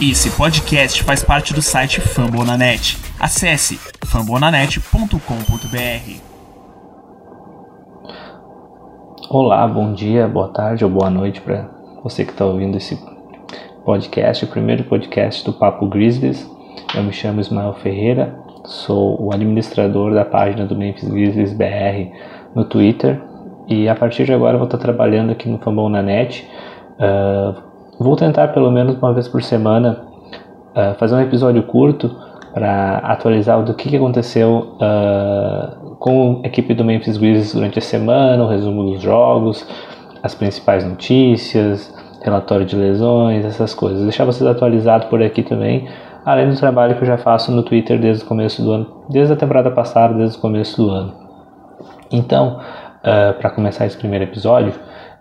Esse podcast faz parte do site Fambonanet. Acesse fambonanet.com.br. Olá, bom dia, boa tarde ou boa noite para você que está ouvindo esse podcast, o primeiro podcast do Papo Grizzlies. Eu me chamo Ismael Ferreira, sou o administrador da página do Memphis Grizzlies BR no Twitter e a partir de agora vou estar trabalhando aqui no Fambonanet. Uh, Vou tentar pelo menos uma vez por semana uh, fazer um episódio curto para atualizar do que, que aconteceu uh, com a equipe do Memphis Grizzlies durante a semana, o resumo dos jogos, as principais notícias, relatório de lesões, essas coisas. Deixar vocês atualizados por aqui também, além do trabalho que eu já faço no Twitter desde o começo do ano, desde a temporada passada, desde o começo do ano. Então, uh, para começar esse primeiro episódio,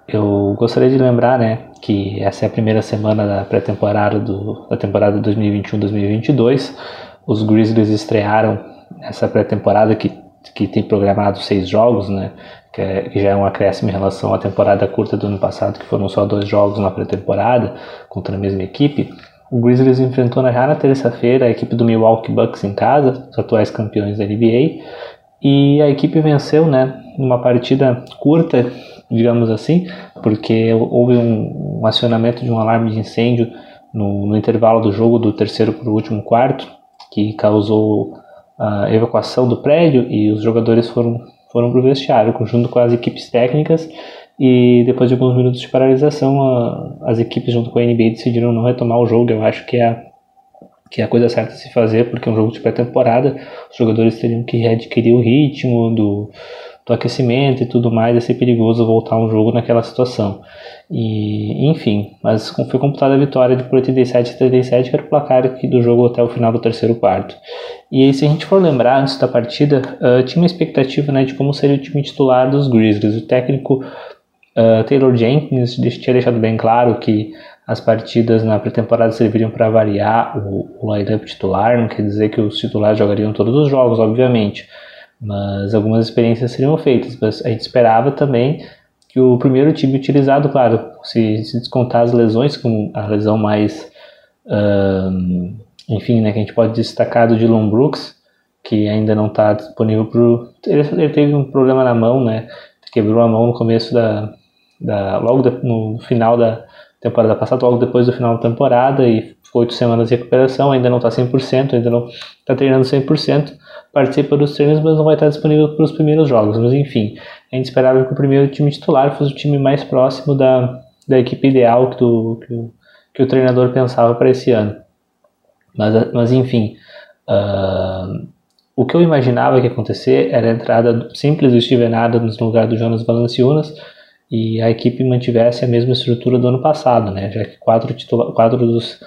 eu gostaria de lembrar, né, que essa é a primeira semana da pré-temporada da temporada 2021-2022. Os Grizzlies estrearam essa pré-temporada que, que tem programado seis jogos, né, que, é, que, já é um acréscimo em relação à temporada curta do ano passado, que foram só dois jogos na pré-temporada contra a mesma equipe. O Grizzlies enfrentou já na terça-feira a equipe do Milwaukee Bucks em casa, os atuais campeões da NBA, e a equipe venceu, né, numa partida curta digamos assim, porque houve um, um acionamento de um alarme de incêndio no, no intervalo do jogo do terceiro para o último quarto, que causou a evacuação do prédio e os jogadores foram, foram para o vestiário, junto com as equipes técnicas. E depois de alguns minutos de paralisação, a, as equipes, junto com a NBA, decidiram não retomar o jogo. Eu acho que é a, que é a coisa certa a se fazer, porque é um jogo de pré-temporada, os jogadores teriam que readquirir o ritmo do, do aquecimento e tudo mais, ia ser perigoso voltar um jogo naquela situação. E, enfim, mas foi computada a vitória de por 87 a 37, que era o placar aqui do jogo até o final do terceiro quarto. E aí, se a gente for lembrar, antes da partida, uh, tinha uma expectativa né, de como seria o time titular dos Grizzlies. O técnico uh, Taylor Jenkins tinha deixado bem claro que as partidas na pré-temporada serviriam para variar o, o line-up titular, não quer dizer que os titulares jogariam todos os jogos, obviamente mas algumas experiências seriam feitas. Mas a gente esperava também que o primeiro time utilizado, claro, se, se descontar as lesões, como a lesão mais, enfim, né, que a gente pode destacar do Dylan Brooks, que ainda não está disponível para ele, ele teve um problema na mão, né, quebrou a mão no começo da, da logo de, no final da temporada passada, logo depois do final da temporada e oito semanas de recuperação, ainda não está 100%, ainda não está treinando 100%, participa dos treinos, mas não vai estar disponível para os primeiros jogos. Mas enfim, a gente esperava que o primeiro time titular fosse o time mais próximo da, da equipe ideal que, do, que, o, que o treinador pensava para esse ano. Mas, mas enfim, uh, o que eu imaginava que ia acontecer era a entrada simples do Steven Adams no lugar do Jonas Valanciunas e a equipe mantivesse a mesma estrutura do ano passado, né? já que quatro, titula quatro dos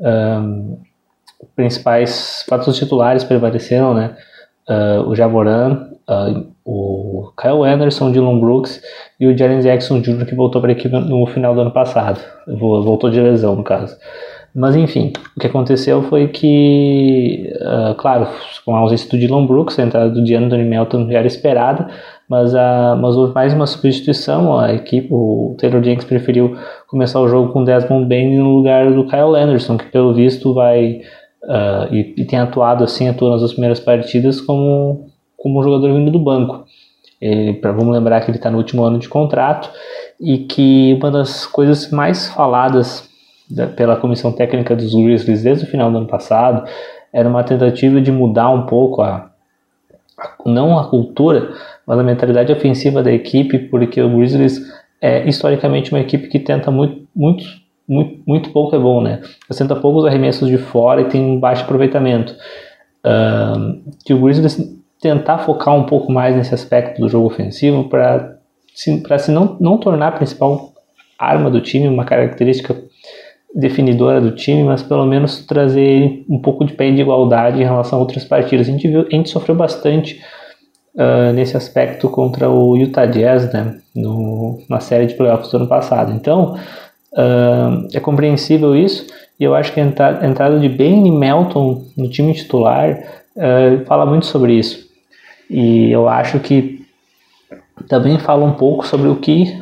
um, principais, dos titulares prevaleceram, né? Uh, o Jamoran, uh, o Kyle Anderson, o Dylan Brooks e o Jaren Jackson Jr. que voltou para a equipe no final do ano passado, voltou de lesão no caso. Mas enfim, o que aconteceu foi que, uh, claro, com a ausência do Dylan Brooks, a entrada do DeAndre Melton já era esperada, mas, a, mas houve mais uma substituição, a equipe, o Taylor Jenks preferiu começar o jogo com Desmond Bain no lugar do Kyle Anderson, que pelo visto vai uh, e, e, tem atuado assim, atuou nas primeiras partidas como, como um jogador vindo do banco. Ele, pra, vamos lembrar que ele está no último ano de contrato e que uma das coisas mais faladas da, pela comissão técnica dos Grizzlies desde o final do ano passado era uma tentativa de mudar um pouco a, a não a cultura, mas a mentalidade ofensiva da equipe, porque o Grizzlies é historicamente uma equipe que tenta muito, muito muito, muito pouco é bom, né? Assenta poucos arremessos de fora e tem um baixo aproveitamento. Uh, que o Grizzlies tentar focar um pouco mais nesse aspecto do jogo ofensivo para se, se não, não tornar a principal arma do time, uma característica definidora do time, mas pelo menos trazer um pouco de pé de igualdade em relação a outras partidas. A gente, viu, a gente sofreu bastante uh, nesse aspecto contra o Utah Jazz, né, no, na série de playoffs do ano passado. Então, Uh, é compreensível isso, e eu acho que a entrada de Ben Melton no time titular uh, fala muito sobre isso. E eu acho que também fala um pouco sobre o que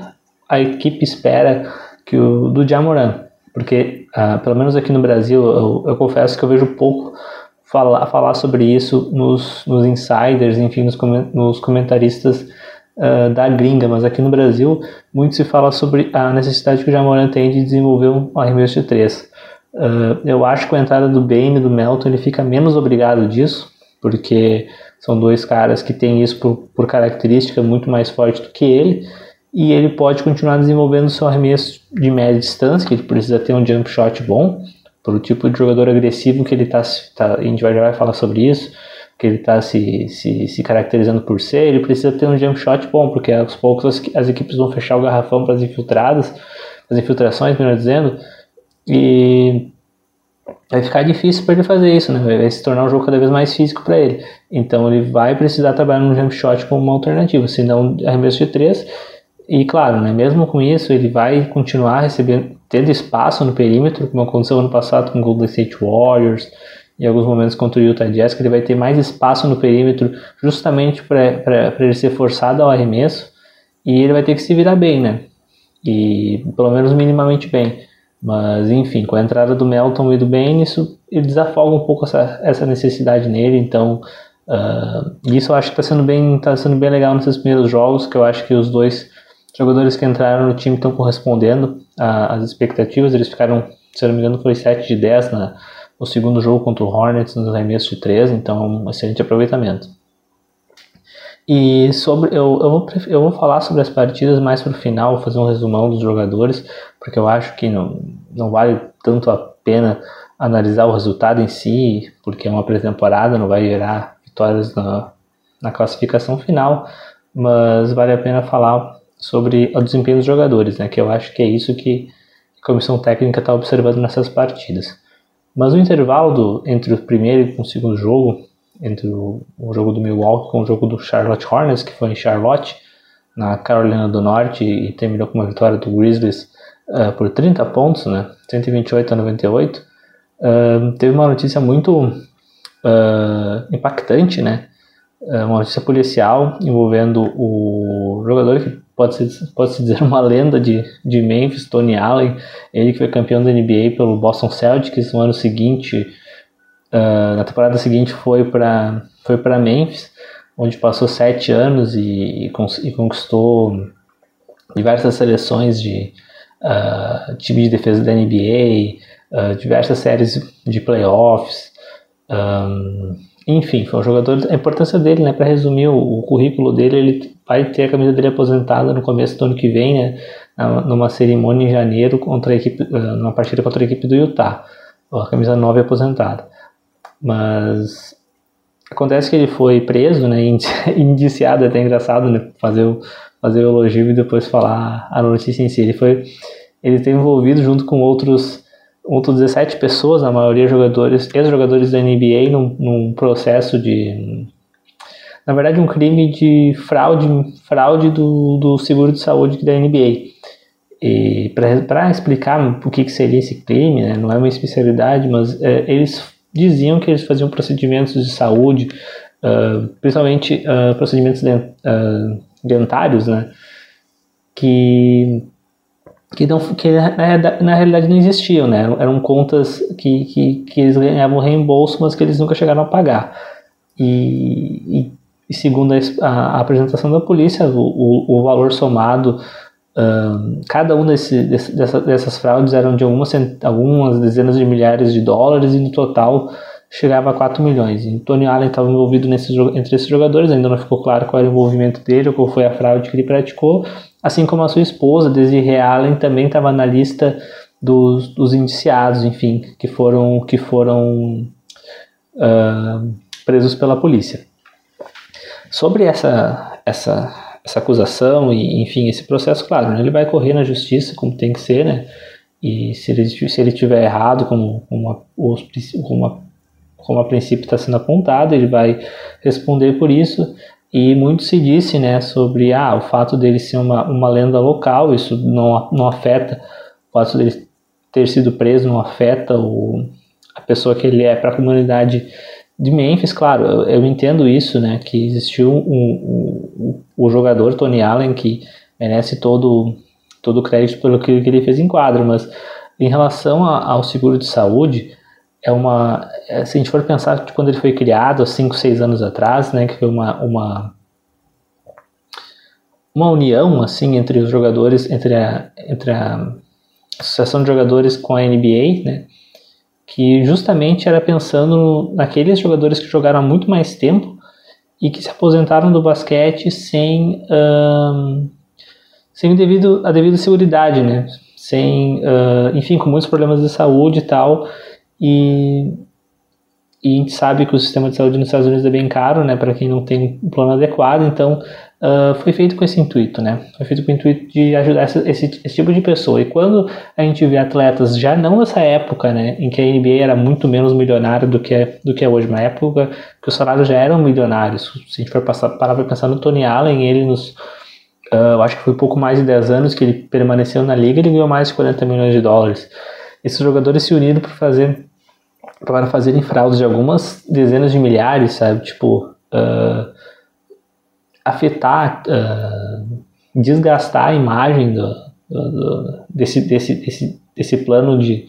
a equipe espera que o, do Jamoran. Porque, pelo menos aqui no Brasil, eu, eu, confesso que eu vejo pouco falar, falar sobre isso nos, nos insiders, enfim, nos, nos comentaristas uh, da gringa, mas aqui no Brasil muito se fala sobre a necessidade que o Jamoran tem de desenvolver um arremesso de três. Uh, eu acho que com a entrada do Bane e do Melton ele fica menos obrigado disso, porque são dois caras que têm isso por, por característica muito mais forte do que ele, e ele pode continuar desenvolvendo seu arremesso de média distância, que ele precisa ter um jump shot bom, pelo tipo de jogador agressivo que ele está, tá, a gente vai, já vai falar sobre isso, que ele está se, se, se, caracterizando por ser, ele precisa ter um jump shot bom, porque aos poucos as, as equipes vão fechar o garrafão para as infiltradas, as infiltrações, melhor dizendo, e vai ficar difícil para ele fazer isso, né? Vai se tornar um jogo cada vez mais físico para ele. Então ele vai precisar trabalhar no jump shot como uma alternativa, se não arremesso de três. E claro, né, mesmo com isso, ele vai continuar recebendo, tendo espaço no perímetro, como aconteceu ano passado com o Golden State Warriors, em alguns momentos contra o Utah Jazz, que ele vai ter mais espaço no perímetro justamente para ele ser forçado ao arremesso e ele vai ter que se virar bem, né? E pelo menos minimamente bem. Mas enfim, com a entrada do Melton e do Ben, isso ele desafoga um pouco essa, essa necessidade nele. Então, uh, isso eu acho que está sendo bem tá sendo bem legal nesses primeiros jogos, que eu acho que os dois jogadores que entraram no time estão correspondendo às expectativas. Eles ficaram, se não me engano, foi 7 de 10 na o segundo jogo contra o Hornets nos arremessos de 3, então um excelente aproveitamento. E sobre eu, eu, vou, eu vou falar sobre as partidas mais para o final, vou fazer um resumão dos jogadores, porque eu acho que não, não vale tanto a pena analisar o resultado em si, porque é uma pré-temporada, não vai gerar vitórias na, na classificação final, mas vale a pena falar sobre o desempenho dos jogadores, né, que eu acho que é isso que a comissão técnica está observando nessas partidas. Mas o intervalo do, entre o primeiro e o segundo jogo, entre o, o, jogo do Milwaukee com o jogo do Charlotte Hornets, que foi em Charlotte, na Carolina do Norte, e terminou com uma vitória do Grizzlies uh, por 30 pontos, né, 128 a 98, uh, eh, teve uma notícia muito uh, impactante, né, uma notícia policial envolvendo o jogador que pode-se pode -se dizer uma lenda de, de Memphis, Tony Allen, ele que foi campeão da NBA pelo Boston Celtics no ano seguinte, uh, na temporada seguinte foi para foi para Memphis, onde passou sete anos e, e, e conquistou diversas seleções de uh, time de defesa da NBA, uh, ah, diversas séries de playoffs, um, enfim, foi um jogador. A importância dele, né? Para resumir o, o, currículo dele, ele vai ter a camisa dele aposentada no começo do ano que vem, né? Numa cerimônia em janeiro contra a equipe, eh, numa partida contra a equipe do Utah. A camisa 9 é aposentada. Mas acontece que ele foi preso, né? Indiciado, é até engraçado, né? Fazer o, fazer o elogio e depois falar a notícia em si. Ele foi, ele esteve envolvido junto com outros outros 17 pessoas, a maioria jogadores, ex-jogadores da NBA, num, num, processo de. Na verdade, um crime de fraude, fraude do, do seguro de saúde da NBA. E para explicar o que, que, seria esse crime, né, não é uma especialidade, mas é, eles diziam que eles faziam procedimentos de saúde, uh, principalmente uh, procedimentos uh, dentários, né, que que, não, que na, na, realidade não existiam, né? Eram, contas que, que, que, eles ganhavam reembolso, mas que eles nunca chegaram a pagar. E, e, e segundo a, a, apresentação da polícia, o, o, o valor somado, um, cada um desse, dessa, dessas fraudes eram de algumas, algumas dezenas de milhares de dólares e no total chegava a 4 milhões. E Tony Allen estava envolvido entre esses jogadores, ainda não ficou claro qual era o envolvimento dele ou qual foi a fraude que ele praticou, assim como a sua esposa, Desiree Allen, também estava na lista dos, dos, indiciados, enfim, que foram, que foram uh, presos pela polícia. Sobre essa, essa, essa acusação e, enfim, esse processo, claro, né, ele vai correr na justiça, como tem que ser, né? E se ele, se ele tiver errado, como, como, a, como, a, como a princípio está sendo apontado, ele vai responder por isso. E muito se disse né, sobre ah, o fato dele ser uma, uma lenda local, isso não, não afeta, o fato dele ter sido preso não afeta o, a pessoa que ele é para a comunidade de Memphis, claro, eu, eu, entendo isso, né, que existiu um, um, o jogador Tony Allen que merece todo, todo o crédito pelo que, que ele fez em quadro, mas Em relação ao seguro de saúde, é uma, é, se a gente for pensar que quando ele foi criado, há 5, 6 anos atrás, né, que foi uma, uma, uma união assim entre os jogadores, entre a, entre a associação de jogadores com a NBA, né, que justamente era pensando naqueles jogadores que jogaram há muito mais tempo e que se aposentaram do basquete sem, um, sem devido, a devida segurança, né, sem, uh, enfim, com muitos problemas de saúde e tal, e, e a gente sabe que o sistema de saúde nos Estados Unidos é bem caro, né, para quem não tem um plano adequado, então uh, foi feito com esse intuito, né, foi feito com o intuito de ajudar esse, esse, esse, tipo de pessoa. E quando a gente vê atletas, já não nessa época, né, em que a NBA era muito menos milionária do que é, do que é hoje, uma época que os salários já eram milionários. Se a gente for passar, parar para pensar no Tony Allen, ele nos uh, eu acho que foi pouco mais de 10 anos que ele permaneceu na liga, ele ganhou mais de 40 milhões de dólares. Esses jogadores se uniram para fazer para fazerem fraudes de algumas dezenas de milhares, sabe? Tipo, uh, afetar, uh, desgastar a imagem do, do, do, desse, desse, desse, desse plano de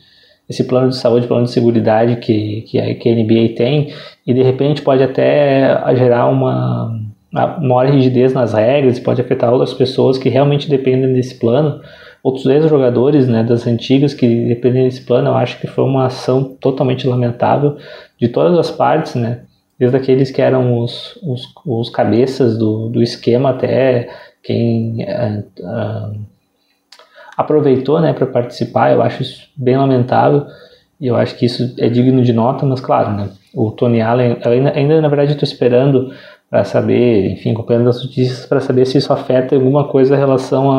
esse plano de saúde, plano de segurança que, que, a, que a NBA tem, e de repente pode até gerar uma, uma maior rigidez nas regras, pode afetar outras pessoas que realmente dependem desse plano outros ex-jogadores né, das antigas que dependem desse plano, eu acho que foi uma ação totalmente lamentável de todas as partes, né? Desde aqueles que eram os, os, os cabeças do, do esquema até quem uh, uh, aproveitou né, para participar, eu acho isso bem lamentável e eu acho que isso é digno de nota, mas claro, né, o Tony Allen, ainda, ainda na verdade estou esperando para saber, enfim, acompanhando as notícias para saber se isso afeta alguma coisa em relação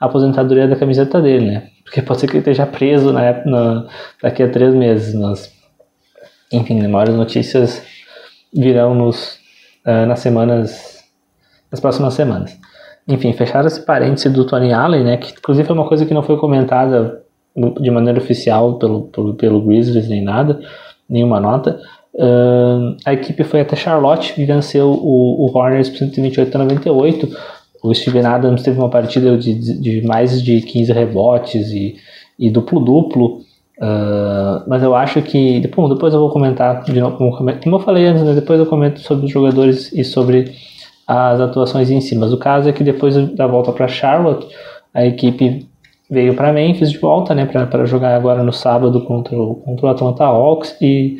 à aposentadoria da camiseta dele, né? Porque pode ser que ele esteja preso na, na, daqui a três meses, mas enfim, maiores notícias virão nos, uh, nas semanas, nas próximas semanas. Enfim, fechar esse parêntese do Tony Allen, né? Que inclusive é uma coisa que não foi comentada de maneira oficial pelo, pelo, pelo Grizzlies nem nada, nenhuma nota. Uh, a equipe foi até Charlotte e venceu o, o Hornets por 128 a 98. O Steven Adams teve uma partida de, de mais de 15 rebotes e, e duplo-duplo. Uh, mas eu acho que. Bom, depois eu vou comentar de novo. Como eu falei antes, né, depois eu comento sobre os jogadores e sobre as atuações em si. Mas o caso é que depois da volta para Charlotte, a equipe veio para Memphis de volta, né, para jogar agora no sábado contra o, contra o Atlanta Hawks. E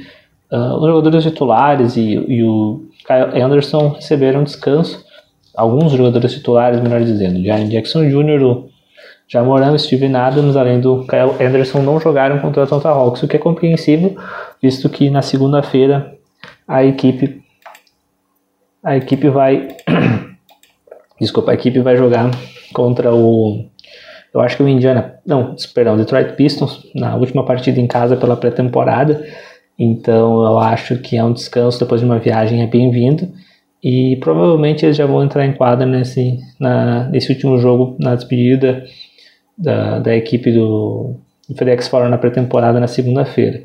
Uh, os jogadores titulares e, e, o Kyle Anderson receberam descanso. Alguns jogadores titulares, melhor dizendo, Jaren Jackson Jr., o Jamoran Steven Adams, além do Kyle Anderson, não jogaram contra o Atlanta Hawks, o que é compreensível, visto que na segunda-feira a equipe a equipe vai desculpa, a equipe vai jogar contra o eu acho que o Indiana, não, perdão, Detroit Pistons na última partida em casa pela pré-temporada então eu acho que é um descanso depois de uma viagem é bem-vindo e provavelmente eles já vão entrar em quadra nesse, na, nesse último jogo, na despedida da, da equipe do, do FedEx Forum na pré-temporada na segunda-feira.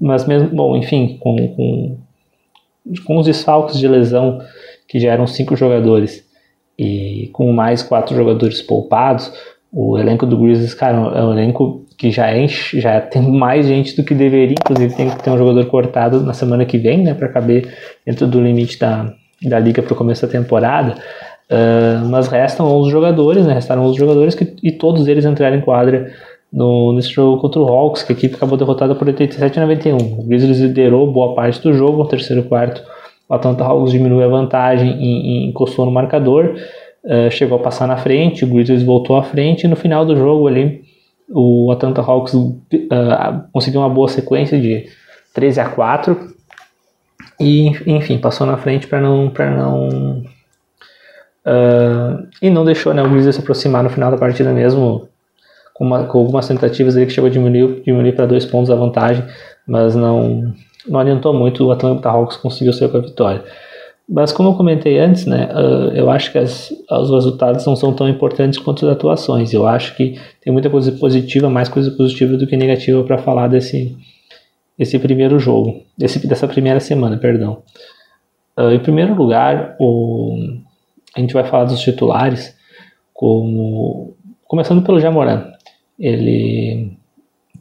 Mas mesmo, bom, enfim, com, com, com os desfalques de lesão que já eram cinco jogadores e com mais quatro jogadores poupados, o elenco do Grizzlies, cara, é um elenco que já enche, já tem mais gente do que deveria, inclusive tem que ter um jogador cortado na semana que vem, né, para caber dentro do limite da, da liga para o começo da temporada. Uh, mas restam 11 jogadores, né, restaram 11 jogadores que, e todos eles entraram em quadra no, nesse jogo contra o Hawks, que a equipe acabou derrotada por 87 a 91. O Grizzlies liderou boa parte do jogo, no terceiro quarto o Atlanta Hawks diminuiu a vantagem e, e encostou no marcador, uh, chegou a passar na frente, o Grizzlies voltou à frente e no final do jogo ali o Atlanta Hawks uh, conseguiu uma boa sequência de 13 a 4 e enfim passou na frente para não para não uh, e não deixou né, o Grizzlies se aproximar no final da partida mesmo com, uma, com algumas tentativas ali que chegou a diminuir, diminuir para dois pontos a vantagem mas não não adiantou muito. O Atlanta Hawks conseguiu sair com a vitória mas como eu comentei antes, né, uh, eu acho que as, os resultados não são tão importantes quanto as atuações. Eu acho que tem muita coisa positiva, mais coisa positiva do que negativa para falar desse, desse primeiro jogo, desse, dessa primeira semana, perdão. Uh, em primeiro lugar, o, a gente vai falar dos titulares, como, começando pelo Jamoran. ele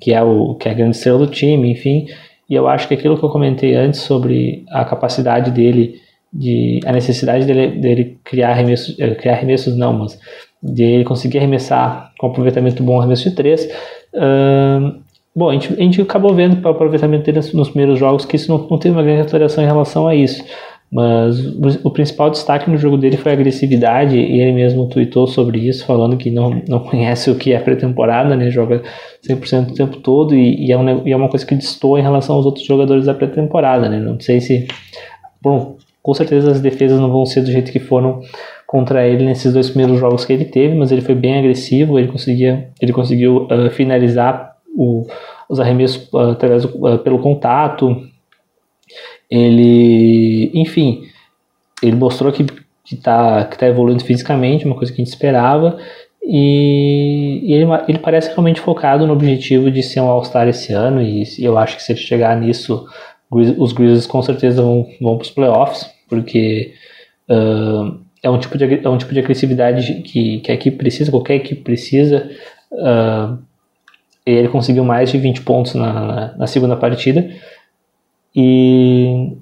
que é o que é a grande estrela do time, enfim. E eu acho que aquilo que eu comentei antes sobre a capacidade dele de a necessidade dele, dele criar arremessos, eh, criar arremessos não, mas de ele conseguir arremessar com aproveitamento bom arremesso de três. Uh, bom, a gente, a gente acabou vendo para o aproveitamento dele nos primeiros jogos que isso não, não teve uma grande alteração em relação a isso. Mas o, principal destaque no jogo dele foi a agressividade, e ele mesmo tweetou sobre isso, falando que não, não conhece o que é pré-temporada, né? joga 100% o tempo todo, e, e, é um, e é uma coisa que destoa em relação aos outros jogadores da pré-temporada. Né? Não sei se. Bom, com certeza as defesas não vão ser do jeito que foram contra ele nesses dois primeiros jogos que ele teve, mas ele foi bem agressivo, ele conseguia, ele conseguiu uh, finalizar o, os arremessos uh, através do, uh, pelo contato. Ele, enfim, ele mostrou que que está que tá evoluindo fisicamente, uma coisa que a gente esperava. E, e ele, ele, parece realmente focado no objetivo de ser um All-Star esse ano. E, e, eu acho que se ele chegar nisso, os Grizzlies com certeza vão, vão para os playoffs, porque uh, é um tipo de, é um tipo de agressividade que, que a equipe precisa, qualquer equipe precisa. Uh, ele conseguiu mais de 20 pontos na, na, segunda partida. E,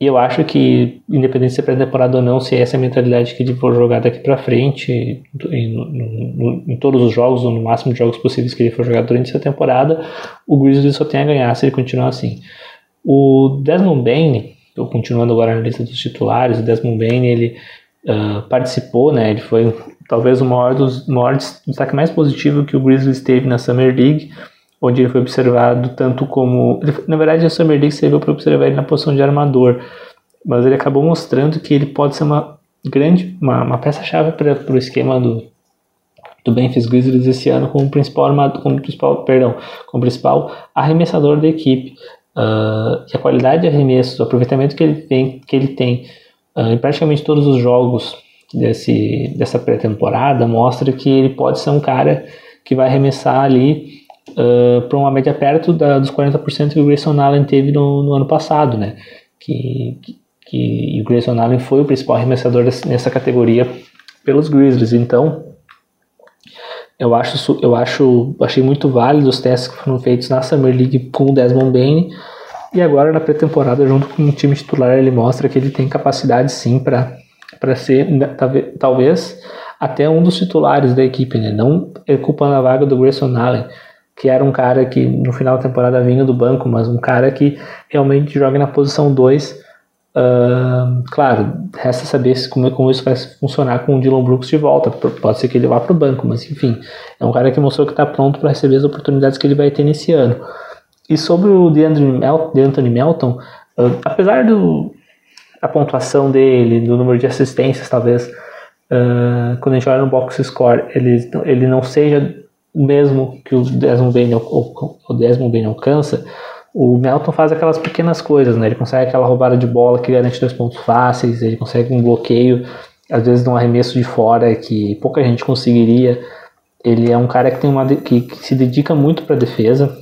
e, eu acho que, independente de ser pré-temporada ou não, se essa é a mentalidade que ele for jogar daqui para frente, em, em, todos os jogos, ou no máximo de jogos possíveis que ele for jogar durante essa temporada, o Grizzlies só tem a ganhar se ele continuar assim. O Desmond Bain, continuando agora na lista dos titulares, o Desmond Bain, ele uh, participou, né? Ele foi talvez o maior dos maior destaque mais positivo que o Grizzlies teve na Summer League, onde ele foi observado tanto como, ele, na verdade a Summer League serviu para observar ele na posição de armador, mas ele acabou mostrando que ele pode ser uma grande, uma, uma peça-chave para o esquema do do Memphis Grizzlies esse ano como principal armador, como principal, perdão, como principal arremessador da equipe. Uh, e a qualidade de arremesso, o aproveitamento que ele tem, que ele tem uh, em praticamente todos os jogos desse, dessa pré-temporada mostra que ele pode ser um cara que vai arremessar ali uh, para uma média perto da, dos 40% que o Grayson Allen teve no, no ano passado, né? Que, que, que o Grayson Allen foi o principal arremessador desse, nessa categoria pelos Grizzlies. Então, eu acho, eu acho, achei muito válido os testes que foram feitos na Summer League com o Desmond Bain e agora na pré-temporada junto com o time titular ele mostra que ele tem capacidade sim para para ser talvez até um dos titulares da equipe, né? Não ocupando a vaga do Grayson Allen, que era um cara que no final da temporada vinha do banco, mas um cara que realmente joga na posição 2. Uh, claro, resta saber como, como isso vai funcionar com o Dylan Brooks de volta. Pode ser que ele vá para o banco, mas enfim, é um cara que mostrou que está pronto para receber as oportunidades que ele vai ter nesse ano. E sobre o DeAnthony Melton, uh, apesar do, a pontuação dele, do número de assistências, talvez, uh, quando a gente olha no box score, ele, ele não seja o mesmo que o Desmond Bain, o Desmond Bain alcança, o Melton faz aquelas pequenas coisas, né? Ele consegue aquela roubada de bola que garante dois pontos fáceis, ele consegue um bloqueio, às vezes de um arremesso de fora que pouca gente conseguiria. Ele é um cara que tem uma que, que se dedica muito para a defesa,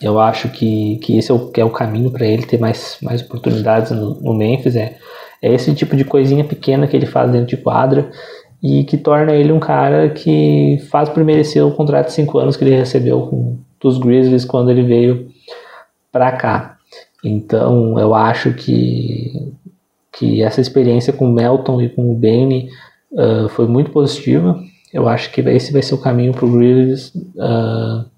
eu acho que, que esse é o, é o caminho para ele ter mais, mais oportunidades no, no Memphis. É, é esse tipo de coisinha pequena que ele faz dentro de quadra e que torna ele um cara que faz por merecer o contrato de 5 anos que ele recebeu com, dos Grizzlies quando ele veio para cá. Então eu acho que, que essa experiência com o Melton e com o Benny uh, foi muito positiva. Eu acho que esse vai ser o caminho para o Grizzlies. Uh,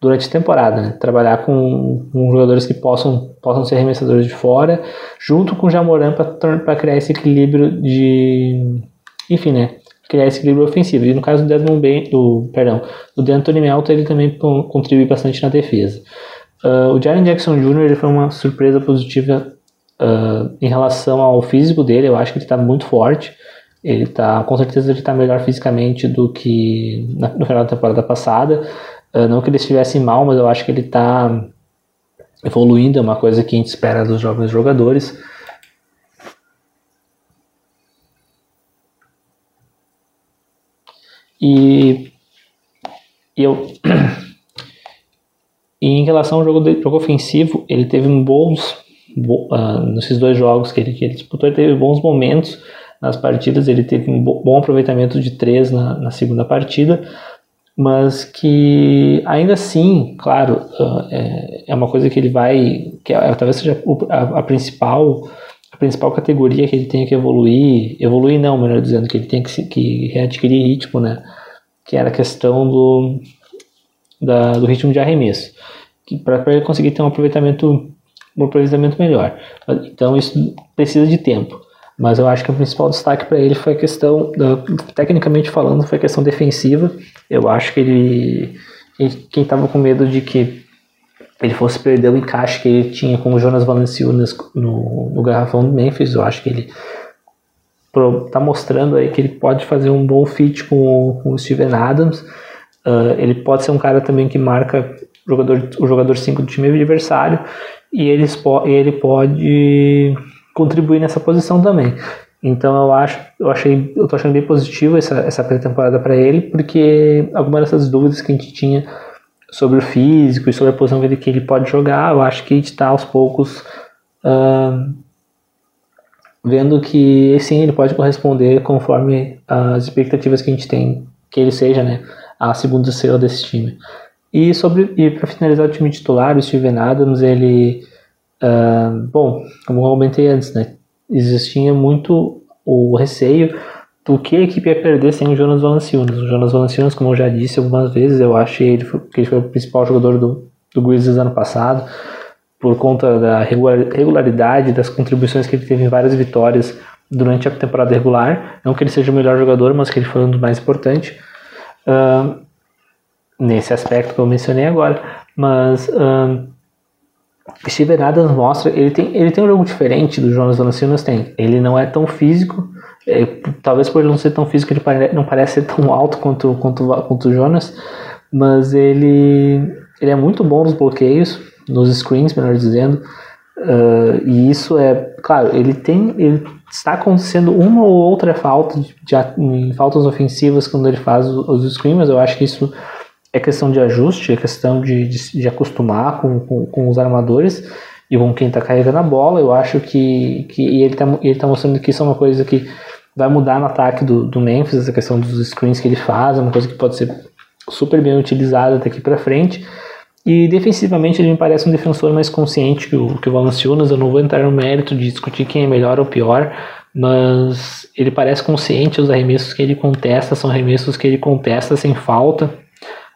durante a temporada, né? Trabalhar com, com, jogadores que possam, possam ser arremessadores de fora, junto com o Jamoran para criar esse equilíbrio de. Enfim, né? Criar esse equilíbrio ofensivo. E no caso do Desmond Bain, do, perdão, do D'Anthony Melton, ele também contribui bastante na defesa. Uh, o Jaren Jackson Jr. ele foi uma surpresa positiva uh, em relação ao físico dele. Eu acho que ele está muito forte. Ele tá, com certeza ele está melhor fisicamente do que na, no final da temporada passada. Uh, não que ele estivesse mal, mas eu acho que ele está evoluindo, é uma coisa que a gente espera dos jovens jogadores. E eu e em relação ao jogo, de, jogo ofensivo, ele teve bons uh, nesses dois jogos que ele, que ele disputou, ele teve bons momentos nas partidas, ele teve um bom aproveitamento de três na, na segunda partida, mas que ainda assim, claro, é, é uma coisa que ele vai, que é, talvez seja a, principal a principal categoria que ele tem que evoluir, evoluir não, melhor dizendo, que ele tem que, que readquirir ritmo, né? Que era a questão do, da, do ritmo de arremesso, para ele conseguir ter um aproveitamento um aproveitamento melhor. Então isso precisa de tempo. Mas eu acho que o principal destaque para ele foi a questão, tecnicamente falando, foi a questão defensiva. Eu acho que ele, quem estava com medo de que ele fosse perder o encaixe que ele tinha com o Jonas Valanciunas no, no garrafão do Memphis, eu acho que ele está mostrando aí que ele pode fazer um bom fit com, com o Steven Adams. Uh, ele pode ser um cara também que marca o jogador, o jogador 5 do time adversário e ele, ele pode contribuir nessa posição também. Então eu acho, eu achei, eu tô achando bem positivo essa, essa pré-temporada para ele, porque algumas dessas dúvidas que a gente tinha sobre o físico e sobre a posição que ele, que ele pode jogar, eu acho que a gente está aos poucos uh, vendo que sim, ele pode corresponder conforme as expectativas que a gente tem que ele seja, né, a segunda estrela desse time. E sobre e para finalizar o time titular, o Steven Adams, ele uh, bom, como eu comentei antes, né, existia muito o receio do que a equipe ia perder sem o Jonas Valanciunas. O Jonas Valanciunas, como eu já disse algumas vezes, eu achei ele, que ele foi o principal jogador do, do Grizzlies ano passado, por conta da regularidade das contribuições que ele teve em várias vitórias durante a temporada regular. Não que ele seja o melhor jogador, mas que ele foi um dos mais importantes. Uh, nesse aspecto que eu mencionei agora. Mas uh, Steven Adams mostra, ele tem, ele tem um jogo diferente do Jonas Valanciunas tem. Ele não é tão físico, é, talvez por ele não ser tão físico, ele pare, não parece ser tão alto quanto, quanto, quanto o Jonas, mas ele, ele é muito bom nos bloqueios, nos screens, melhor dizendo. Uh, e isso é, claro, ele tem, ele está acontecendo uma ou outra falta de, de, faltas ofensivas quando ele faz os, os eu acho que isso é questão de ajuste, é questão de, de, de acostumar com, com, com, os armadores e com quem está carregando a bola. Eu acho que, que ele está ele tá mostrando que isso é uma coisa que vai mudar no ataque do, do Memphis, essa questão dos screens que ele faz, é uma coisa que pode ser super bem utilizada daqui para frente. E defensivamente ele me parece um defensor mais consciente que o, que o Valanciunas. Eu não vou entrar no mérito de discutir quem é melhor ou pior, mas ele parece consciente. Os arremessos que ele contesta são arremessos que ele contesta sem falta.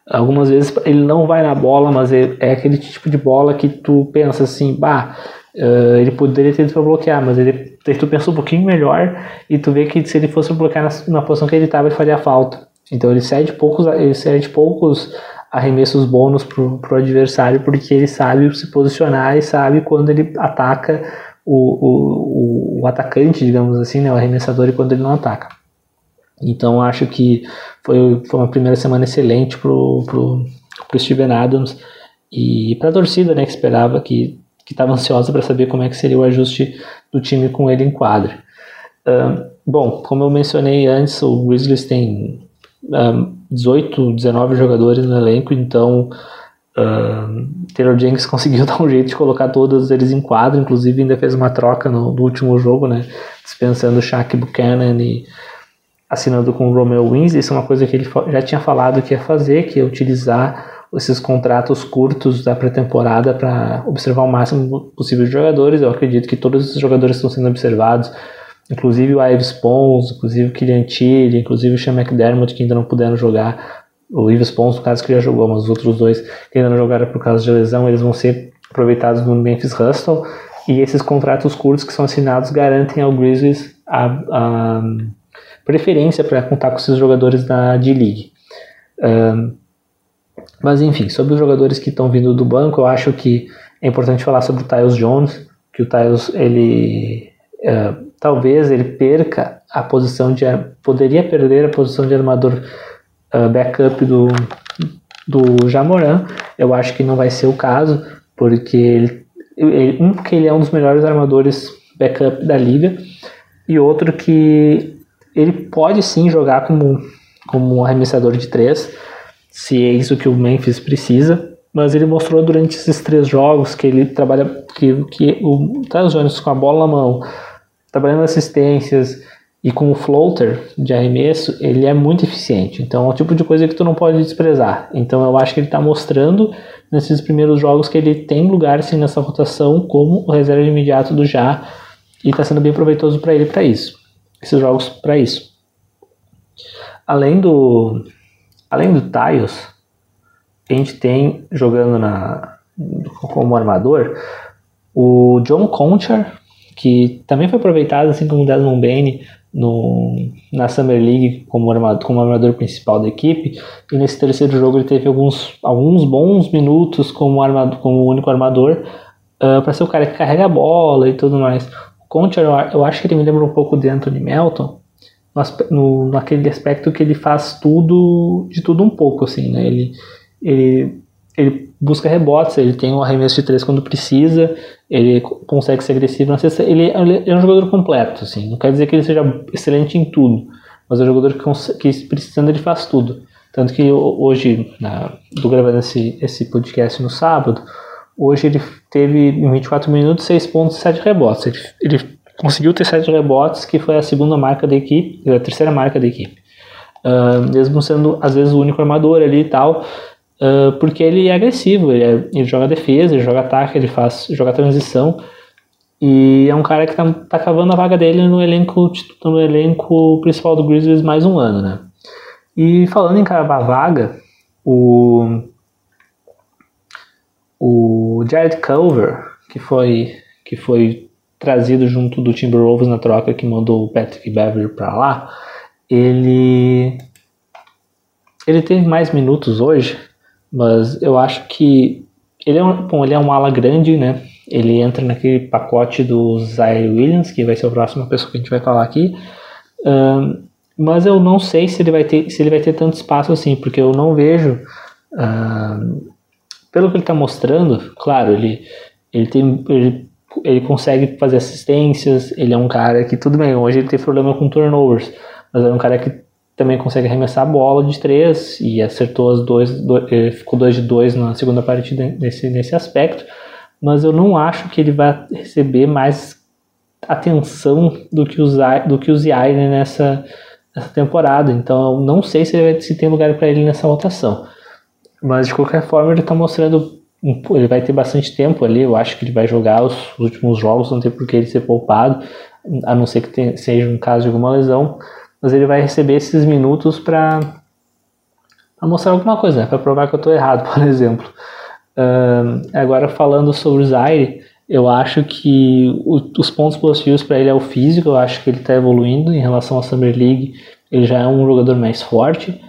Algumas vezes ele não vai na bola, mas é, é aquele tipo de bola que tu pensa assim, bah, uh, ele poderia ter ido para bloquear, mas ele, tu pensa um pouquinho melhor e tu vê que se ele fosse bloquear na, na posição que ele estava, ele faria falta. Então ele cede poucos, ele cede poucos arremessos bônus pro, pro adversário porque ele sabe se posicionar e sabe quando ele ataca o, o, o, atacante, digamos assim, né, o arremessador e quando ele não ataca. Então acho que foi, foi uma primeira semana excelente pro, pro, pro Steven Adams e para a torcida, né, que esperava que que estava ansiosa para saber como é que seria o ajuste do time com ele em quadra. Uh, bom, como eu mencionei antes, o Grizzlies tem um, 18, 19 jogadores no elenco, então uh, Taylor Jenkins conseguiu dar um jeito de colocar todos eles em quadra, inclusive ainda fez uma troca no, no último jogo, né, dispensando Shaq Buchanan e assinando com o Romeo Wins, isso é uma coisa que ele já tinha falado que ia fazer, que ia utilizar esses contratos curtos da pré-temporada para observar o máximo possível de jogadores. Eu acredito que todos esses jogadores estão sendo observados, inclusive o Ives Pons, inclusive o Kylian Tilly, inclusive o Sean McDermott, que ainda não puderam jogar. O Ives Pons, no caso, que já jogou, mas os outros dois que ainda não jogaram por causa de lesão, eles vão ser aproveitados no Memphis Hustle. E esses contratos curtos que são assinados garantem ao Grizzlies a, a preferência para contar com esses jogadores da D-League. Um, mas enfim, sobre os jogadores que estão vindo do banco, eu acho que é importante falar sobre o Tyus Jones, que o Tyus, ele uh, talvez ele perca a posição de poderia perder a posição de armador uh, backup do do Jamoran. Eu acho que não vai ser o caso, porque ele, ele, um porque ele é um dos melhores armadores backup da liga e outro que ele pode sim jogar como, como um arremessador de três, se é isso que o Memphis precisa, mas ele mostrou durante esses três jogos que ele trabalha, que, que o Tyus Jones com a bola na mão, trabalhando assistências e com o floater de arremesso, ele é muito eficiente. Então é o tipo de coisa que tu não pode desprezar. Então eu acho que ele está mostrando nesses primeiros jogos que ele tem lugar sim nessa rotação como o reserva imediato do Já e está sendo bem proveitoso para ele para isso. Esses jogos para isso. Além do além do Tiles, a gente tem jogando na como armador o John Conchar, que também foi aproveitado assim como o Desmond Bain no, na Summer League como armador, como armador principal da equipe. E nesse terceiro jogo ele teve alguns, alguns bons minutos como, armador, como único armador uh, ah, para ser o cara que carrega a bola e tudo mais. O Conte, eu, eu acho que ele me lembra um pouco de Anthony Melton, no, naquele aspecto que ele faz tudo, de tudo um pouco, assim, né? Ele, ele, ele busca rebotes, ele tem um arremesso de três quando precisa, ele consegue ser agressivo na cesta, ele, ele, é um jogador completo, assim, não quer dizer que ele seja excelente em tudo, mas é um jogador que, que precisando ele faz tudo. Tanto que hoje, na, do gravando esse, esse podcast no sábado, hoje ele teve em 24 minutos 6 pontos e 7 rebotes. Ele, ele conseguiu ter 7 rebotes, que foi a segunda marca da equipe, a terceira marca da equipe. Uh, mesmo sendo às vezes o único armador ali e tal, uh, porque ele é agressivo, ele, é, ele, joga defesa, ele joga ataque, ele faz joga transição e é um cara que tá, tá cavando a vaga dele no elenco no elenco principal do Grizzlies mais um ano, né? E falando em cavar vaga, o o Jared Culver, que foi que foi trazido junto do Timberwolves na troca que mandou o Patrick Beverly para lá, ele ele teve mais minutos hoje mas eu acho que ele é um, bom, ele é um ala grande, né? Ele entra naquele pacote do Zaire Williams, que vai ser a próxima pessoa que a gente vai falar aqui. Um, mas eu não sei se ele vai ter se ele vai ter tanto espaço assim, porque eu não vejo um, pelo que ele está mostrando, claro, ele ele tem ele, ele consegue fazer assistências, ele é um cara que tudo bem, hoje ele tem problema com turnovers, mas é um cara que também consegue arremessar a bola de três e acertou as dois, dois ficou 2 de 2 na segunda partida nesse, nesse aspecto, mas eu não acho que ele vai receber mais atenção do que o, do que o Zaire nessa, nessa temporada, então eu não sei se, vai, se tem lugar para ele nessa rotação, mas de qualquer forma ele está mostrando ele vai ter bastante tempo ali, eu acho que ele vai jogar os últimos jogos, não tem por que ele ser poupado, a não ser que tenha, seja um caso de alguma lesão, mas ele vai receber esses minutos para mostrar alguma coisa, né? para provar que eu estou errado, por exemplo. Uh, agora falando sobre o Zaire, eu acho que o, os pontos positivos para ele é o físico, eu acho que ele está evoluindo em relação à Summer League, ele já é um jogador mais forte.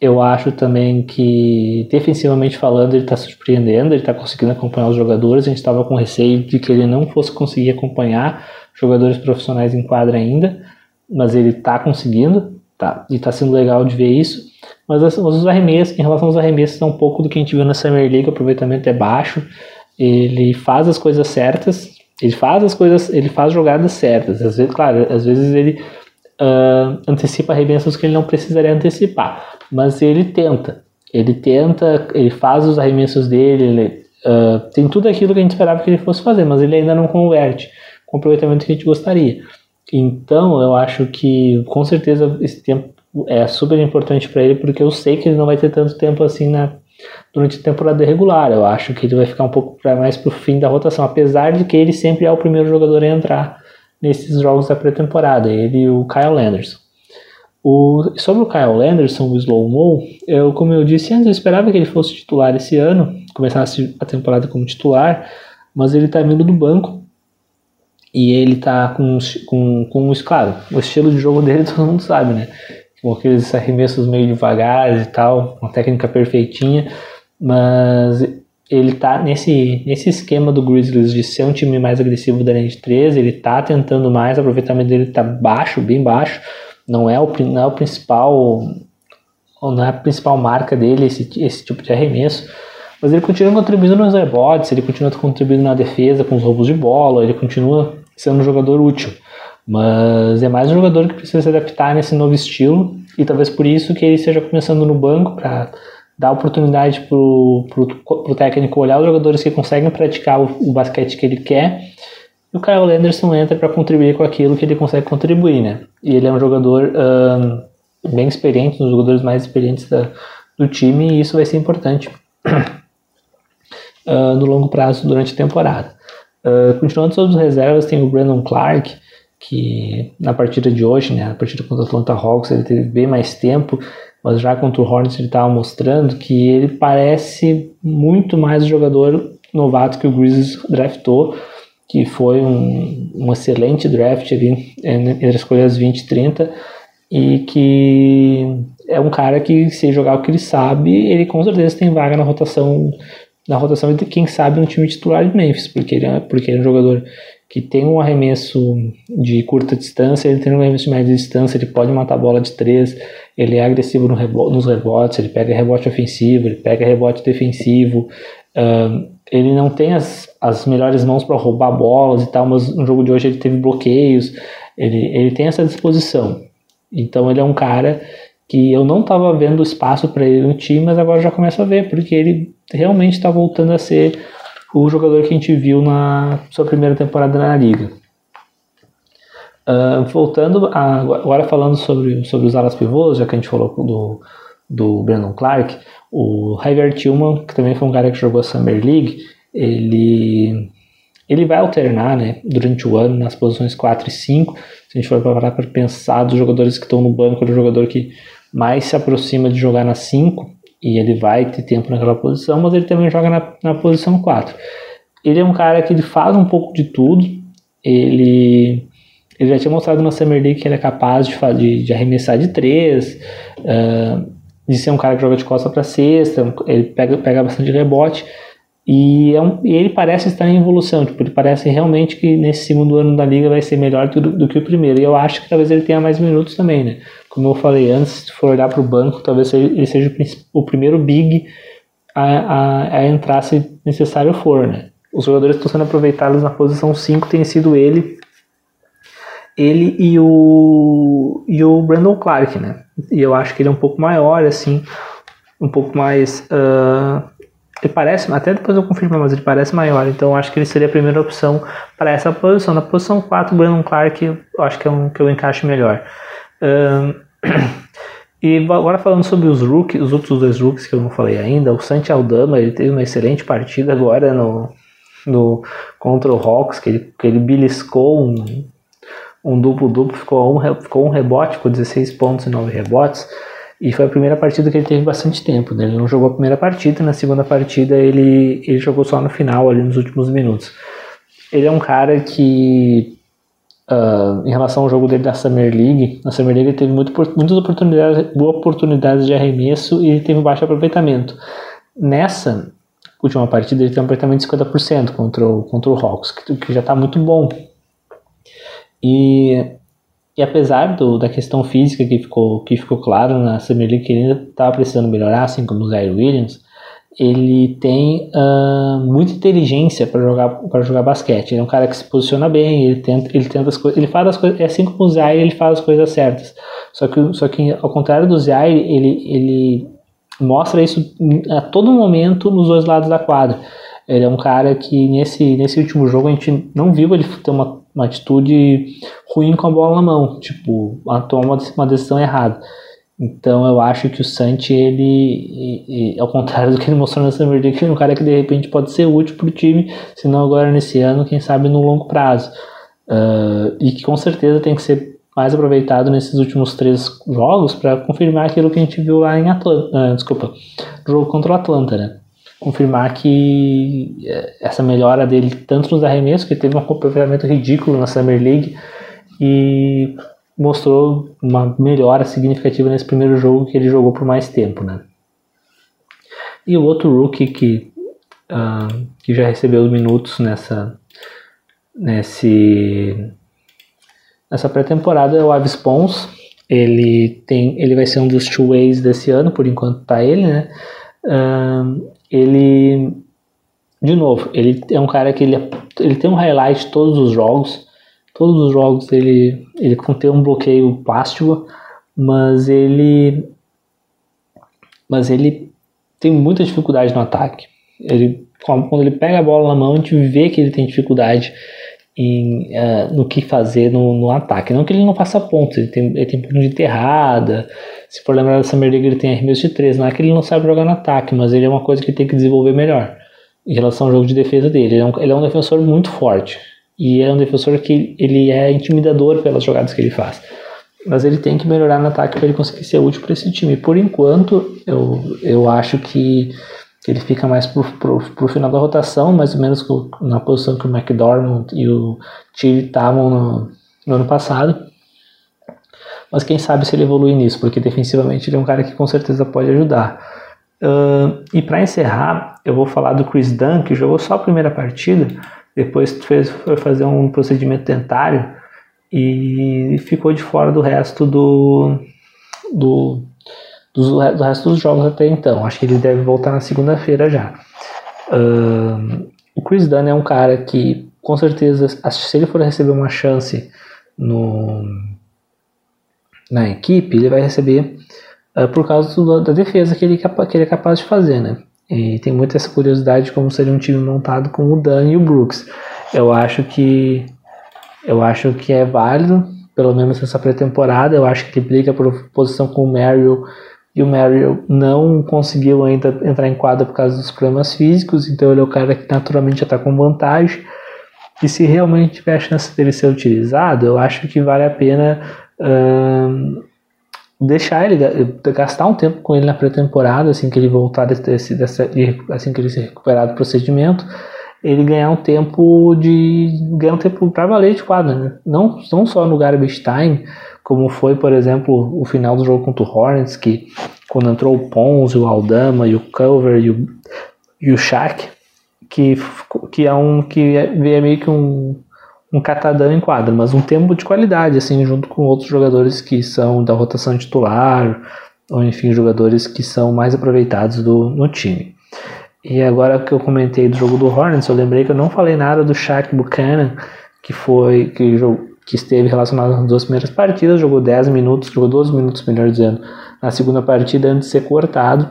Eu acho também que, defensivamente falando, ele está surpreendendo, ele está conseguindo acompanhar os jogadores. A gente estava com receio de que ele não fosse conseguir acompanhar jogadores profissionais em quadra ainda mas ele está conseguindo, tá? E está sendo legal de ver isso. Mas os arremessos, em relação aos arremessos, é um pouco do que a gente viu na Summer League, o aproveitamento é baixo. Ele faz as coisas certas, ele faz as coisas, ele faz jogadas certas. Às vezes, claro, às vezes ele uh, antecipa arremessos que ele não precisaria antecipar, mas ele tenta. Ele tenta, ele faz os arremessos dele, ele, uh, tem tudo aquilo que a gente esperava que ele fosse fazer, mas ele ainda não converte com o aproveitamento que a gente gostaria. Então, eu acho que com certeza esse tempo é super importante para ele, porque eu sei que ele não vai ter tanto tempo assim na, durante a temporada regular. Eu acho que ele vai ficar um pouco pra, mais pro fim da rotação, apesar de que ele sempre é o primeiro jogador a entrar nesses jogos da pré-temporada, ele e o Kyle Anderson. O, sobre o Kyle Anderson, o Slow Mo, eu, como eu disse antes, eu esperava que ele fosse titular esse ano, começasse a temporada como titular, mas ele está vindo do banco e ele tá com, com, com claro, o estilo de jogo dele todo mundo sabe, né? Com aqueles arremessos meio devagares e tal, uma técnica perfeitinha, mas ele tá nesse, nesse esquema do Grizzlies de ser um time mais agressivo da linha de 13, ele tá tentando mais, o aproveitamento dele tá baixo, bem baixo, não é o, não é o principal não é a principal marca dele esse, esse tipo de arremesso, mas ele continua contribuindo nos rebotes, ele continua contribuindo na defesa com os roubos de bola, ele continua sendo um jogador útil. Mas é mais um jogador que precisa se adaptar nesse novo estilo e talvez por isso que ele esteja começando no banco para dar oportunidade para o técnico olhar os jogadores que conseguem praticar o, o, basquete que ele quer E o Kyle Anderson entra para contribuir com aquilo que ele consegue contribuir, né? E ele é um jogador um, bem experiente, um dos jogadores mais experientes da, do time, e isso vai ser importante uh, no longo prazo durante a temporada. Uh, continuando sobre os reservas, tem o Brandon Clark, que na partida de hoje, né, na partida contra o Atlanta Hawks, ele teve bem mais tempo, mas já contra o Hornets ele estava mostrando que ele parece muito mais o jogador novato que o Grizzlies draftou, que foi um, um excelente draft ali entre as escolhas 20 e 30, e que é um cara que se jogar o que ele sabe, ele com certeza tem vaga na rotação na rotação de quem sabe no time titular de Memphis, porque ele é, porque ele é um jogador que tem um arremesso de curta distância, ele tem um arremesso de média distância, ele pode matar a bola de três, ele é agressivo no rebo nos rebotes, ele pega rebote ofensivo, ele pega rebote defensivo, uh, ele não tem as, as melhores mãos para roubar bolas e tal, mas no jogo de hoje ele teve bloqueios, ele, ele tem essa disposição. Então ele é um cara que eu não estava vendo espaço para ele no time, mas agora já começo a ver, porque ele realmente está voltando a ser o jogador que a gente viu na sua primeira temporada na liga. Uh, voltando, a, agora falando sobre, sobre os alas pivôs, já que a gente falou do, do Brandon Clark, o Javier Tillman, que também foi um cara que jogou a Summer League, ele, ele vai alternar né, durante o ano nas posições 4 e 5. Se a gente for parar para pensar dos jogadores que estão no banco, ele é o jogador que mais se aproxima de jogar na 5 e ele vai ter tempo naquela posição, mas ele também joga na, na posição 4. Ele é um cara que ele faz um pouco de tudo, ele, ele já tinha mostrado na Summer League que ele é capaz de, de, de arremessar de 3, uh, de ser um cara que joga de costa para cesta, ele pega, pega bastante rebote, e, é um, e, ele parece estar em evolução, tipo, ele parece realmente que nesse segundo ano da liga vai ser melhor do, do, que o primeiro. E eu acho que talvez ele tenha mais minutos também, né? Como eu falei antes, se for olhar para o banco, talvez ele seja o primeiro big a, a, a, entrar se necessário for, né? Os jogadores que estão sendo aproveitados na posição 5 tem sido ele, ele e o, e o Brandon Clark, né? E eu acho que ele é um pouco maior, assim, um pouco mais... Uh, ele parece, até depois eu confirmo, mas ele parece maior, então eu acho que ele seria a primeira opção para essa posição. Na posição 4, o Brandon Clark, eu acho que é um que eu encaixo melhor. Um, e agora falando sobre os rookies, os outros dois rookies que eu não falei ainda, o Santi Aldama, ele teve uma excelente partida agora no, no contra o Hawks, que ele, que ele beliscou um, um duplo-duplo, ficou um, ficou um rebote com 16 pontos e 9 rebotes. E foi a primeira partida que ele teve bastante tempo. Né? Ele não jogou a primeira partida, na segunda partida ele, ele jogou só no final, ali nos últimos minutos. Ele é um cara que, uh, em relação ao jogo dele da Summer League, na Summer League ele teve muito, muitas oportunidades, boas oportunidades de arremesso e teve baixo aproveitamento. Nessa última partida ele teve um aproveitamento de 50% contra o, contra o Hawks, que, que já está muito bom. E e apesar do, da questão física que ficou, que ficou claro na Summer League que ele ainda estava precisando melhorar, assim como o Zaire Williams, ele tem uh, muita inteligência para jogar para jogar basquete. Ele é um cara que se posiciona bem, ele tenta, ele tenta as coisas, ele faz as coisas, é assim como o Zaire, ele faz as coisas certas. Só que, só que ao contrário do Zaire, ele, ele mostra isso a todo momento nos dois lados da quadra. Ele é um cara que nesse, nesse último jogo a gente não viu ele ter uma uma atitude ruim com a bola na mão, tipo, tomar uma decisão errada. Então eu acho que o Santi, ele, ao contrário do que ele mostrou na Summer League, é um cara que de repente pode ser útil para o time, se não agora nesse ano, quem sabe no longo prazo. Uh, e que com certeza tem que ser mais aproveitado nesses últimos três jogos para confirmar aquilo que a gente viu lá em Atlanta, uh, desculpa, jogo contra o Atlanta, né? confirmar que é, essa melhora dele, tanto nos arremessos, que teve um aproveitamento ridículo na Summer League, e mostrou uma melhora significativa nesse primeiro jogo que ele jogou por mais tempo, né? E o outro rookie que, uh, que já recebeu minutos nessa nesse nessa pré-temporada é o Avis Pons. Ele tem, ele vai ser um dos two ways desse ano, por enquanto tá ele, né? Uh, ele, de novo, ele é um cara que ele, ele tem um highlight todos os jogos, todos os jogos ele, ele contém um bloqueio plástico, mas ele, mas ele tem muita dificuldade no ataque. Ele, quando ele pega a bola na mão, a gente vê que ele tem dificuldade em, uh, no que fazer no, no, ataque. Não que ele não faça pontos, ele tem, ele tem ponto de enterrada. Se for lembrar da Summer League, ele tem arremesso de 3. Não é que ele não sabe jogar no ataque, mas ele é uma coisa que tem que desenvolver melhor em relação ao jogo de defesa dele. Ele é um, ele é um defensor muito forte. E é um defensor que ele é intimidador pelas jogadas que ele faz. Mas ele tem que melhorar no ataque para ele conseguir ser útil para esse time. Por enquanto, eu, eu acho que que ele fica mais pro, pro final da rotação, mais ou menos na posição que o McDormand e o Tilly estavam no, no, ano passado. Mas quem sabe se ele evolui nisso, porque defensivamente ele é um cara que com certeza pode ajudar. Uh, e para encerrar, eu vou falar do Chris Dunn, que jogou só a primeira partida, depois fez, foi fazer um procedimento dentário e ficou de fora do resto do, do do resto dos jogos até então. Acho que ele deve voltar na segunda-feira já. O Chris Dunn é um cara que, com certeza, se ele for receber uma chance no, na equipe, ele vai receber uh, por causa do, da defesa que ele, que ele é capaz de fazer, né? E tem muita essa curiosidade de como seria um time montado com o Dan e o Brooks. Eu acho que eu acho que é válido, pelo menos nessa pré-temporada. Eu acho que ele briga por posição com o Merrill e o Merrill não conseguiu ainda entrar em quadra por causa dos problemas físicos, então ele é o cara que naturalmente já está com vantagem. E se realmente tiver a chance dele ser utilizado, eu acho que vale a pena hum, deixar ele gastar um tempo com ele na pré-temporada, assim que ele voltar desse, dessa, assim que ele se recuperar do procedimento, ele ganhar um tempo de ganhar um tempo para valer de quadra, né? não, não só no garbage time, como foi, por exemplo, o final do jogo contra o Hornets, que quando entrou o Pons, o Aldama, e o Culver e o, e o Shaq, que, que é um que é, é meio que um, um catadão em quadra, mas um tempo de qualidade, assim, junto com outros jogadores que são da rotação titular, ou enfim, jogadores que são mais aproveitados do, no time. E agora que eu comentei do jogo do Hornets, eu lembrei que eu não falei nada do Shaq Buchanan, que foi que que esteve relacionado nas duas primeiras partidas, jogou 10 minutos, jogou 12 minutos, melhor dizendo, na segunda partida antes de ser cortado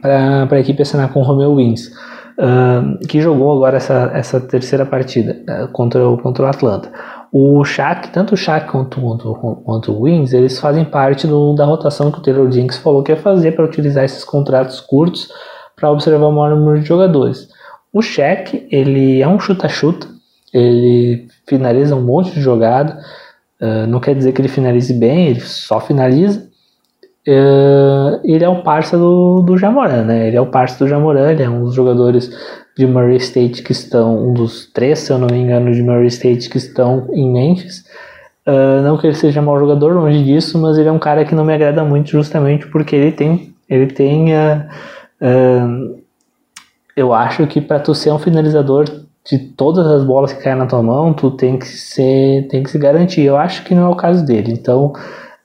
para a equipe assinar com o Romeo Wins, uh, que jogou agora essa, essa terceira partida uh, contra, o, contra o Atlanta. O Shaq, tanto o Shaq quanto, quanto, quanto o Wins, eles fazem parte do, da rotação que o Taylor Jinks falou que ia fazer para utilizar esses contratos curtos para observar o maior número de jogadores. O Shaq, ele é um chuta-chuta, ele finaliza um monte de jogada. Uh, não quer dizer que ele finalize bem, ele só finaliza. Uh, ele é o parça do, do Jamoran, né? Ele é o parça do Jamoran, ele é um dos jogadores de Murray State que estão, um dos três, se eu não me engano, de Murray State que estão em Memphis. Uh, não que ele seja mau jogador, longe disso, mas ele é um cara que não me agrada muito justamente porque ele tem, ele tem, uh, eu acho que para tu ser um finalizador de todas as bolas que caem na tua mão, tu tem que ser, tem que se garantir. Eu acho que não é o caso dele. Então,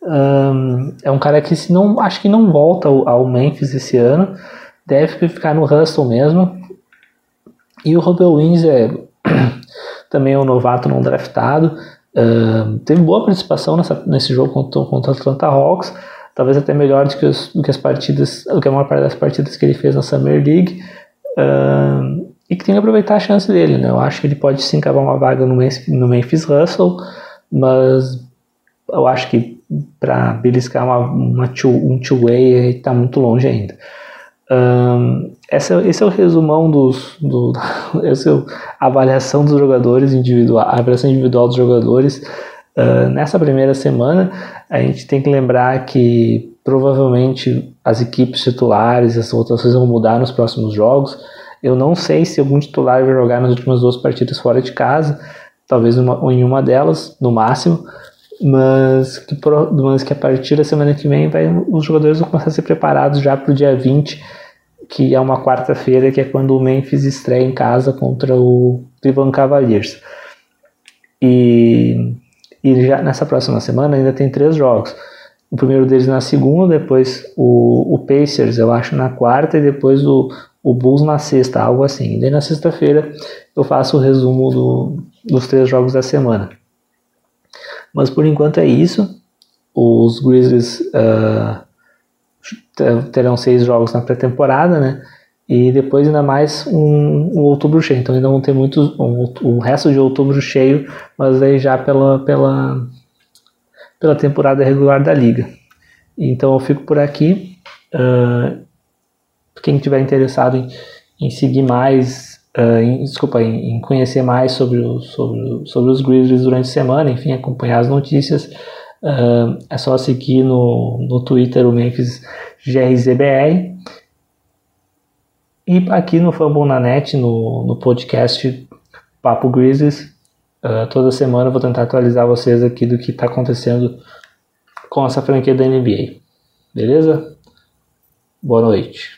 um, é um cara que se não, acho que não volta ao, Memphis esse ano, deve ficar no Hustle mesmo. E o Robert Wins é também um novato não draftado. Um, teve boa participação nessa, nesse jogo contra, contra o Atlanta Hawks, talvez até melhor do que, os, do que as partidas, do que a maior parte das partidas que ele fez na Summer League. Um, e que tem que aproveitar a chance dele, né? Eu acho que ele pode sim cavar uma vaga no Memphis, no Memphis Russell, mas eu acho que para beliscar uma, uma two, um two-way está muito longe ainda. Um, essa, esse é o resumão dos, do, essa é a avaliação dos jogadores individual, a avaliação individual dos jogadores. Uh, nessa primeira semana, a gente tem que lembrar que provavelmente as equipes titulares, as rotações vão mudar nos próximos jogos. Eu não sei se algum titular vai jogar nas últimas duas partidas fora de casa, talvez uma, em uma delas, no máximo, mas que, mas que a partir da semana que vem vai, os jogadores vão começar a ser preparados já para o dia 20, que é uma quarta-feira, que é quando o Memphis estreia em casa contra o Cleveland Cavaliers. E, e já nessa próxima semana ainda tem três jogos. O primeiro deles na segunda, depois o, o Pacers, eu acho, na quarta, e depois o, o Bulls na sexta, algo assim. E daí na sexta-feira eu faço o resumo do, dos três jogos da semana. Mas por enquanto é isso. Os Grizzlies uh, terão seis jogos na pré-temporada, né? E depois ainda mais um, um outubro cheio. Então ainda vão ter muitos. Um, o resto de outubro cheio, mas aí já pela, pela, pela temporada regular da liga. Então eu fico por aqui. Uh, quem tiver interessado em, em seguir mais, uh, em, desculpa, em, em, conhecer mais sobre, o, sobre, sobre os Grizzlies durante a semana, enfim, acompanhar as notícias, uh, é só seguir no, no Twitter o Memphis GRZBR e aqui no Fambonanet, no, no podcast Papo Grizzlies, uh, toda semana eu vou tentar atualizar vocês aqui do que está acontecendo com essa franquia da NBA. Beleza? Boa noite.